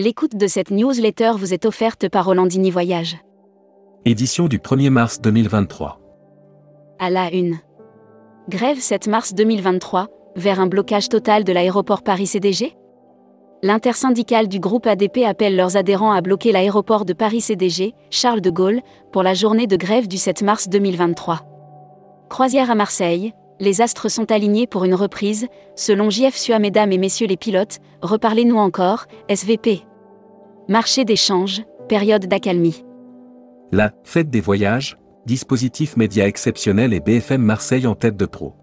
L'écoute de cette newsletter vous est offerte par Rolandini Voyage. Édition du 1er mars 2023. À la une. Grève 7 mars 2023, vers un blocage total de l'aéroport Paris-CDG L'intersyndicale du groupe ADP appelle leurs adhérents à bloquer l'aéroport de Paris-CDG, Charles de Gaulle, pour la journée de grève du 7 mars 2023. Croisière à Marseille, les astres sont alignés pour une reprise, selon JF Sua Mesdames et Messieurs les pilotes, reparlez-nous encore, SVP. Marché d'échange, période d'accalmie. La Fête des voyages, dispositif média exceptionnel et BFM Marseille en tête de pro.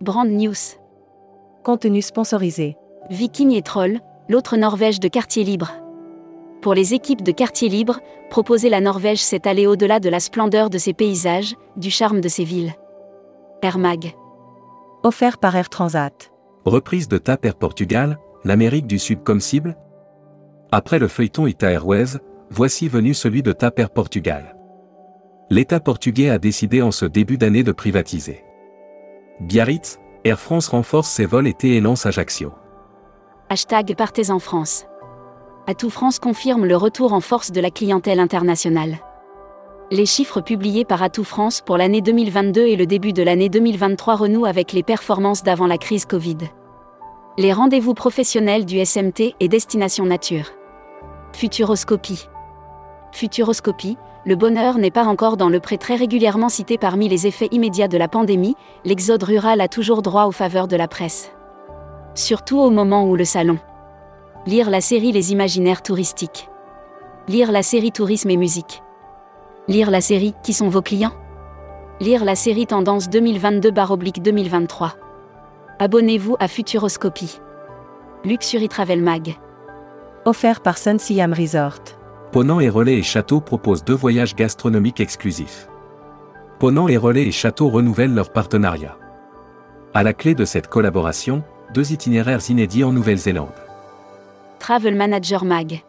Brand News. Contenu sponsorisé. Viking et Troll, l'autre Norvège de quartier libre. Pour les équipes de quartier libre, proposer la Norvège c'est aller au-delà de la splendeur de ses paysages, du charme de ses villes. Air Mag. Offert par Air Transat. Reprise de TAP Air Portugal, l'Amérique du Sud comme cible Après le feuilleton Ita Airways, voici venu celui de TAP Air Portugal. L'État portugais a décidé en ce début d'année de privatiser. Biarritz, Air France renforce ses vols été et lance Ajaccio. Hashtag Partez en France. Atout France confirme le retour en force de la clientèle internationale. Les chiffres publiés par Atout France pour l'année 2022 et le début de l'année 2023 renouent avec les performances d'avant la crise Covid. Les rendez-vous professionnels du SMT et Destination Nature. Futuroscopie. Futuroscopie, le bonheur n'est pas encore dans le prêt très régulièrement cité parmi les effets immédiats de la pandémie, l'exode rural a toujours droit aux faveurs de la presse. Surtout au moment où le salon. Lire la série Les imaginaires touristiques. Lire la série Tourisme et musique. Lire la série Qui sont vos clients? Lire la série Tendance 2022-2023. Abonnez-vous à Futuroscopie. Luxury Travel Mag. Offert par Sun Siam Resort. Ponant et Relais et Château proposent deux voyages gastronomiques exclusifs. Ponant et Relais et Château renouvellent leur partenariat. À la clé de cette collaboration, deux itinéraires inédits en Nouvelle-Zélande. Travel Manager Mag.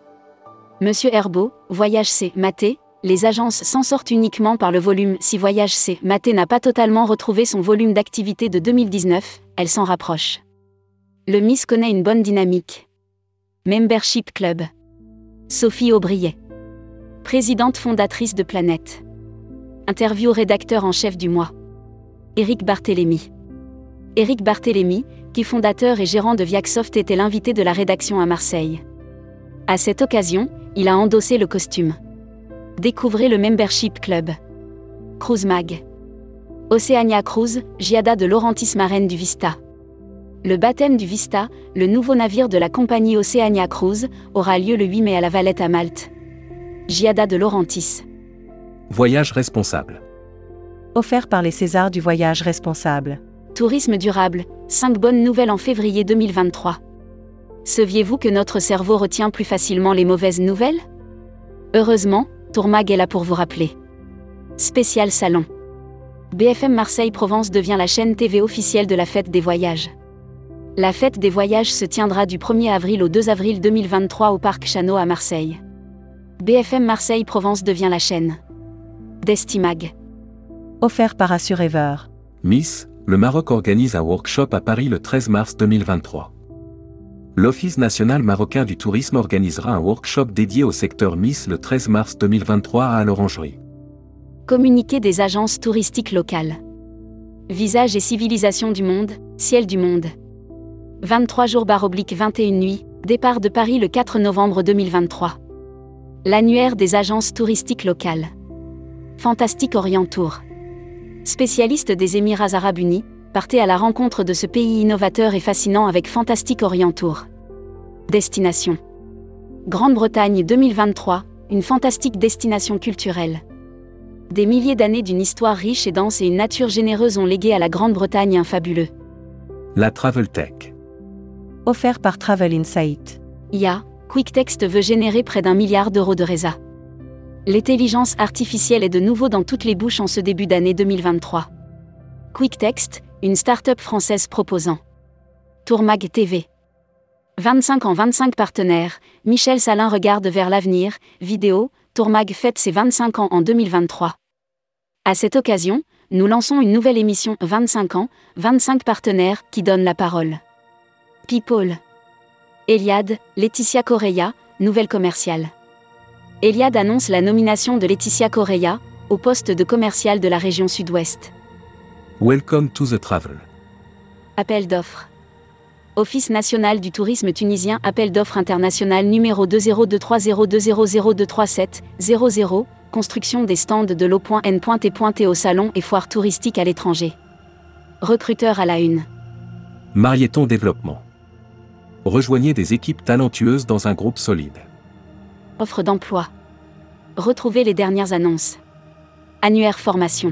Monsieur Herbeau, Voyage C. Maté, les agences s'en sortent uniquement par le volume. Si Voyage C. Maté n'a pas totalement retrouvé son volume d'activité de 2019, elle s'en rapproche. Le Miss connaît une bonne dynamique. Membership Club. Sophie Aubriet. Présidente fondatrice de Planète. Interview rédacteur en chef du mois. Éric Barthélémy. Éric Barthélémy, qui fondateur et gérant de Viacsoft était l'invité de la rédaction à Marseille. À cette occasion, il a endossé le costume. Découvrez le Membership Club. Cruise Mag. Oceania Cruise, Giada de Laurentis Marraine du Vista. Le baptême du Vista, le nouveau navire de la compagnie Oceania Cruise, aura lieu le 8 mai à la Valette à Malte. Giada de Laurentis. Voyage responsable. Offert par les Césars du voyage responsable. Tourisme durable, 5 bonnes nouvelles en février 2023. Saviez-vous que notre cerveau retient plus facilement les mauvaises nouvelles? Heureusement, Tourmag est là pour vous rappeler. Spécial Salon. BFM Marseille Provence devient la chaîne TV officielle de la fête des voyages. La fête des voyages se tiendra du 1er avril au 2 avril 2023 au Parc Chano à Marseille. BFM Marseille Provence devient la chaîne. Destimag. Offert par Assurever. Miss, le Maroc organise un workshop à Paris le 13 mars 2023. L'Office national marocain du tourisme organisera un workshop dédié au secteur Miss le 13 mars 2023 à l'Orangerie. Communiqué des agences touristiques locales. Visage et civilisation du monde, ciel du monde. 23 jours barre oblique 21 nuits, départ de Paris le 4 novembre 2023. L'annuaire des agences touristiques locales. Fantastique Orient Tour. Spécialiste des Émirats arabes unis, partez à la rencontre de ce pays innovateur et fascinant avec Fantastique Orient Tour. Destination. Grande-Bretagne 2023, une fantastique destination culturelle. Des milliers d'années d'une histoire riche et dense et une nature généreuse ont légué à la Grande-Bretagne un fabuleux. La Travel Tech. Offert par Travel Insight. IA, QuickText veut générer près d'un milliard d'euros de résa. L'intelligence artificielle est de nouveau dans toutes les bouches en ce début d'année 2023. QuickText, une start-up française proposant. Tourmag TV. 25 ans 25 partenaires, Michel Salin regarde vers l'avenir, vidéo, Tourmag fête ses 25 ans en 2023. À cette occasion, nous lançons une nouvelle émission 25 ans, 25 partenaires qui donne la parole. People. Eliade, Laetitia Correia, nouvelle commerciale. Eliade annonce la nomination de Laetitia Correa au poste de commercial de la région sud-ouest. Welcome to the travel. Appel d'offres. Office national du tourisme tunisien Appel d'offres international numéro 202300200237000 Construction des stands de l'eau.n.t.t au salon et foire touristique à l'étranger. Recruteur à la une. Marieton Développement. Rejoignez des équipes talentueuses dans un groupe solide. Offre d'emploi. Retrouvez les dernières annonces. Annuaire formation.